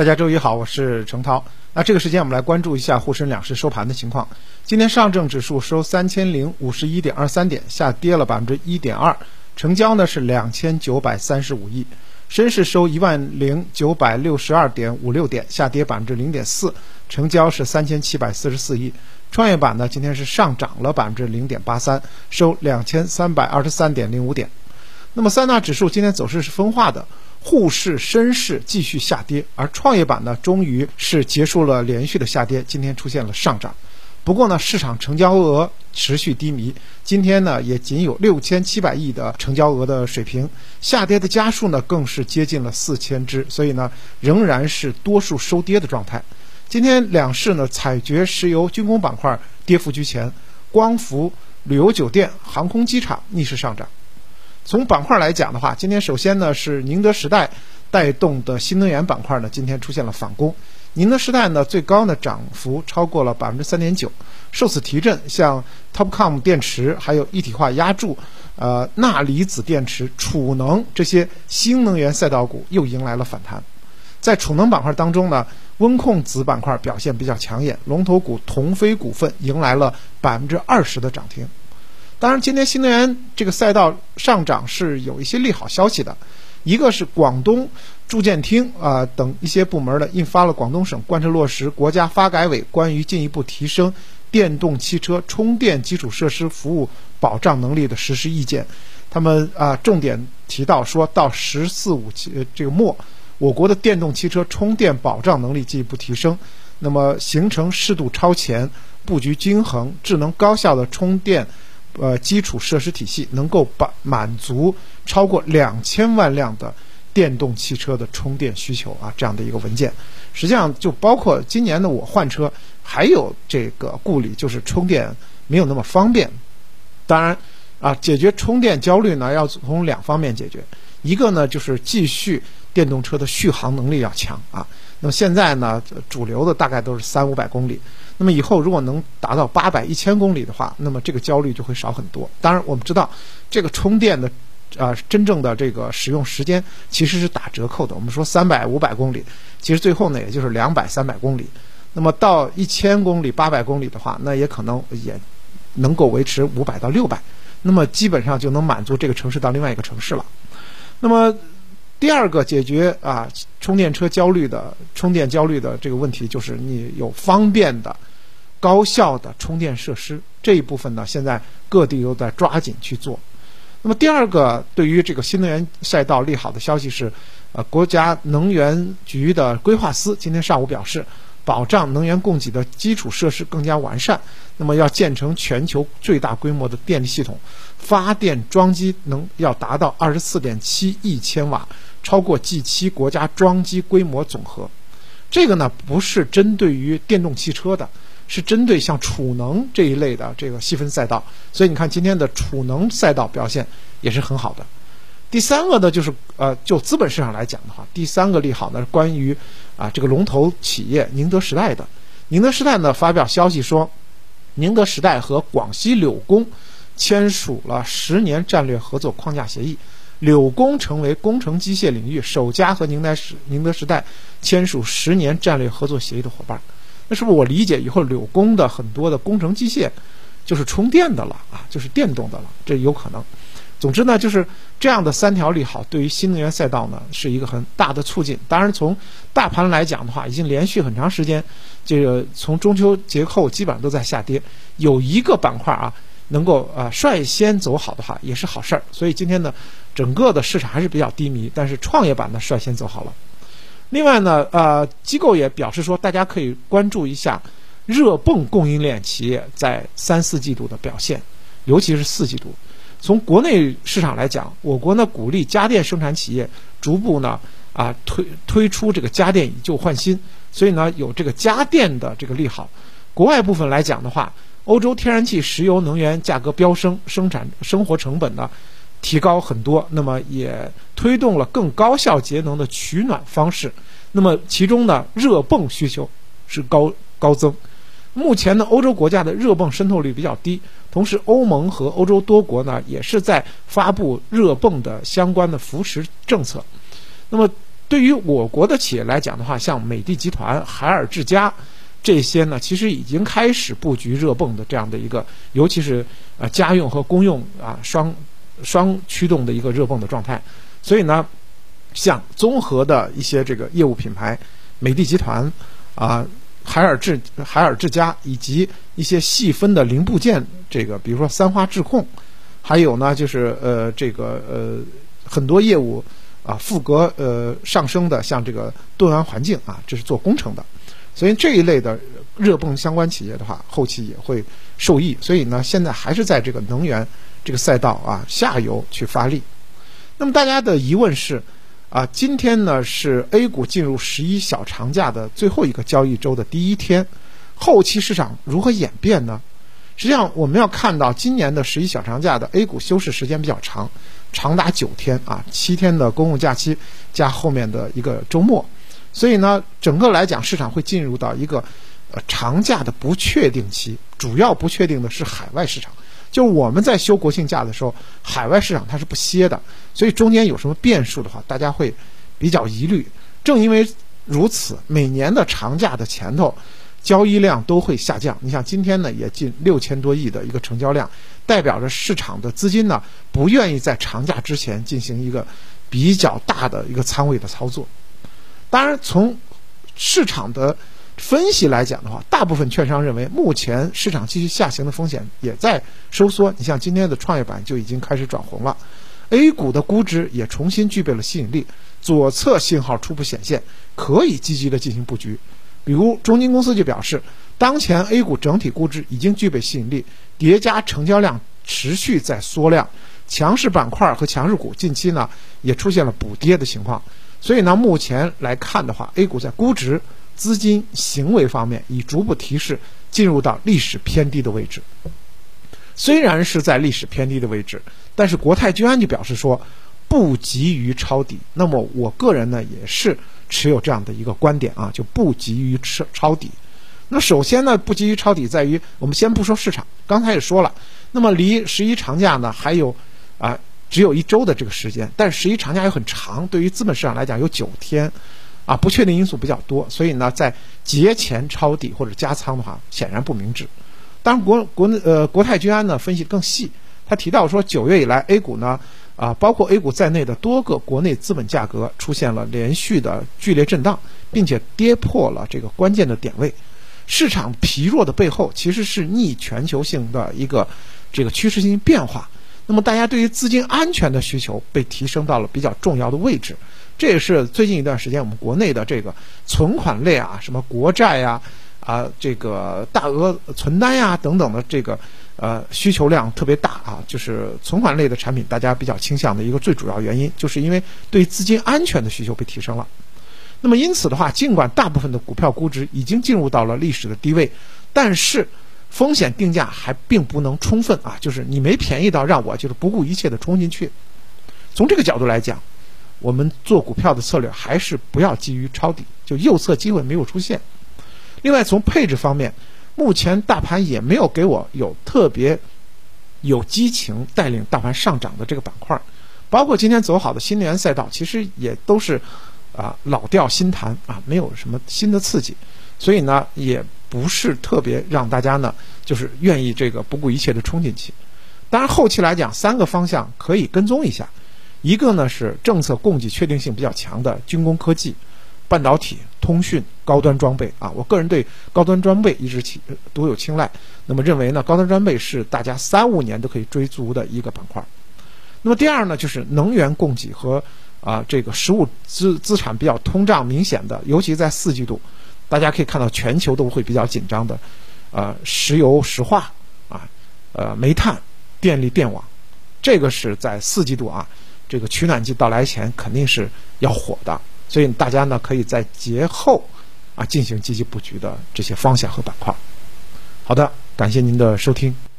大家周一好，我是程涛。那这个时间我们来关注一下沪深两市收盘的情况。今天上证指数收三千零五十一点二三点，下跌了百分之一点二，成交呢是两千九百三十五亿。深市收一万零九百六十二点五六点，下跌百分之零点四，成交是三千七百四十四亿。创业板呢今天是上涨了百分之零点八三，收两千三百二十三点零五点。那么三大指数今天走势是分化的。沪市、深市继续下跌，而创业板呢，终于是结束了连续的下跌，今天出现了上涨。不过呢，市场成交额持续低迷，今天呢也仅有六千七百亿的成交额的水平，下跌的家数呢更是接近了四千只，所以呢仍然是多数收跌的状态。今天两市呢，采掘、石油、军工板块跌幅居前，光伏、旅游酒店、航空机场逆势上涨。从板块来讲的话，今天首先呢是宁德时代带动的新能源板块呢，今天出现了反攻。宁德时代呢最高呢涨幅超过了百分之三点九，受此提振，像 TOPCOM 电池、还有一体化压铸、呃钠离子电池、储能这些新能源赛道股又迎来了反弹。在储能板块当中呢，温控子板块表现比较抢眼，龙头股同飞股份迎来了百分之二十的涨停。当然，今天新能源这个赛道上涨是有一些利好消息的，一个是广东住建厅啊等一些部门的印发了广东省贯彻落实国家发改委关于进一步提升电动汽车充电基础设施服务保障能力的实施意见，他们啊重点提到说到“十四五”期这个末，我国的电动汽车充电保障能力进一步提升，那么形成适度超前、布局均衡、智能高效的充电。呃，基础设施体系能够把满足超过两千万辆的电动汽车的充电需求啊，这样的一个文件，实际上就包括今年的我换车，还有这个顾虑，就是充电没有那么方便。当然啊，解决充电焦虑呢，要从两方面解决，一个呢就是继续电动车的续航能力要强啊。那么现在呢，主流的大概都是三五百公里。那么以后如果能达到八百、一千公里的话，那么这个焦虑就会少很多。当然，我们知道这个充电的啊，真正的这个使用时间其实是打折扣的。我们说三百、五百公里，其实最后呢也就是两百、三百公里。那么到一千公里、八百公里的话，那也可能也能够维持五百到六百。那么基本上就能满足这个城市到另外一个城市了。那么。第二个解决啊充电车焦虑的充电焦虑的这个问题，就是你有方便的、高效的充电设施这一部分呢，现在各地都在抓紧去做。那么第二个对于这个新能源赛道利好的消息是，呃，国家能源局的规划司今天上午表示。保障能源供给的基础设施更加完善，那么要建成全球最大规模的电力系统，发电装机能要达到二十四点七亿千瓦，超过 G 七国家装机规模总和。这个呢不是针对于电动汽车的，是针对像储能这一类的这个细分赛道。所以你看今天的储能赛道表现也是很好的。第三个呢，就是呃，就资本市场来讲的话，第三个利好呢是，关于啊这个龙头企业宁德时代的。宁德时代呢发表消息说，宁德时代和广西柳工签署了十年战略合作框架协议，柳工成为工程机械领域首家和宁德时宁德时代签署十年战略合作协议的伙伴。那是不是我理解以后柳工的很多的工程机械就是充电的了啊，就是电动的了？这有可能。总之呢，就是这样的三条利好，对于新能源赛道呢是一个很大的促进。当然，从大盘来讲的话，已经连续很长时间，这个从中秋节后基本上都在下跌。有一个板块啊，能够啊率先走好的话，也是好事儿。所以今天呢，整个的市场还是比较低迷，但是创业板呢率先走好了。另外呢，呃，机构也表示说，大家可以关注一下热泵供应链企业在三四季度的表现，尤其是四季度。从国内市场来讲，我国呢鼓励家电生产企业逐步呢啊推推出这个家电以旧换新，所以呢有这个家电的这个利好。国外部分来讲的话，欧洲天然气、石油能源价格飙升，生产生活成本呢提高很多，那么也推动了更高效节能的取暖方式。那么其中呢热泵需求是高高增。目前呢，欧洲国家的热泵渗透率比较低，同时欧盟和欧洲多国呢也是在发布热泵的相关的扶持政策。那么对于我国的企业来讲的话，像美的集团、海尔智家这些呢，其实已经开始布局热泵的这样的一个，尤其是呃家用和公用啊双双驱动的一个热泵的状态。所以呢，像综合的一些这个业务品牌，美的集团啊、海尔智海尔智家以及一些细分的零部件，这个比如说三花智控，还有呢就是呃这个呃很多业务。啊，富格呃上升的，像这个盾安环境啊，这是做工程的，所以这一类的热泵相关企业的话，后期也会受益。所以呢，现在还是在这个能源这个赛道啊下游去发力。那么大家的疑问是啊，今天呢是 A 股进入十一小长假的最后一个交易周的第一天，后期市场如何演变呢？实际上，我们要看到今年的十一小长假的 A 股休市时间比较长。长达九天啊，七天的公共假期加后面的一个周末，所以呢，整个来讲，市场会进入到一个呃长假的不确定期。主要不确定的是海外市场，就我们在休国庆假的时候，海外市场它是不歇的，所以中间有什么变数的话，大家会比较疑虑。正因为如此，每年的长假的前头。交易量都会下降。你像今天呢，也近六千多亿的一个成交量，代表着市场的资金呢不愿意在长假之前进行一个比较大的一个仓位的操作。当然，从市场的分析来讲的话，大部分券商认为，目前市场继续下行的风险也在收缩。你像今天的创业板就已经开始转红了，A 股的估值也重新具备了吸引力，左侧信号初步显现，可以积极的进行布局。比如中金公司就表示，当前 A 股整体估值已经具备吸引力，叠加成交量持续在缩量，强势板块和强势股近期呢也出现了补跌的情况，所以呢目前来看的话，A 股在估值、资金、行为方面已逐步提示进入到历史偏低的位置。虽然是在历史偏低的位置，但是国泰君安就表示说，不急于抄底。那么我个人呢也是。持有这样的一个观点啊，就不急于抄抄底。那首先呢，不急于抄底在于，我们先不说市场，刚才也说了，那么离十一长假呢还有啊只有一周的这个时间，但十一长假又很长，对于资本市场来讲有九天，啊不确定因素比较多，所以呢在节前抄底或者加仓的话，显然不明智。当然国国内呃国泰君安呢分析更细，他提到说九月以来 A 股呢。啊，包括 A 股在内的多个国内资本价格出现了连续的剧烈震荡，并且跌破了这个关键的点位。市场疲弱的背后，其实是逆全球性的一个这个趋势性变化。那么，大家对于资金安全的需求被提升到了比较重要的位置。这也是最近一段时间我们国内的这个存款类啊，什么国债呀。啊，这个大额存单呀等等的这个呃需求量特别大啊，就是存款类的产品，大家比较倾向的一个最主要原因，就是因为对资金安全的需求被提升了。那么因此的话，尽管大部分的股票估值已经进入到了历史的低位，但是风险定价还并不能充分啊，就是你没便宜到让我就是不顾一切的冲进去。从这个角度来讲，我们做股票的策略还是不要急于抄底，就右侧机会没有出现。另外，从配置方面，目前大盘也没有给我有特别有激情带领大盘上涨的这个板块，包括今天走好的新能源赛道，其实也都是啊老调新弹啊，没有什么新的刺激，所以呢，也不是特别让大家呢就是愿意这个不顾一切的冲进去。当然，后期来讲，三个方向可以跟踪一下，一个呢是政策供给确定性比较强的军工科技。半导体、通讯、高端装备啊，我个人对高端装备一直起独有青睐。那么认为呢，高端装备是大家三五年都可以追逐的一个板块。那么第二呢，就是能源供给和啊这个实物资资产比较通胀明显的，尤其在四季度，大家可以看到全球都会比较紧张的，呃，石油石化啊，呃，煤炭、电力电网，这个是在四季度啊，这个取暖季到来前肯定是要火的。所以大家呢，可以在节后啊进行积极布局的这些方向和板块。好的，感谢您的收听。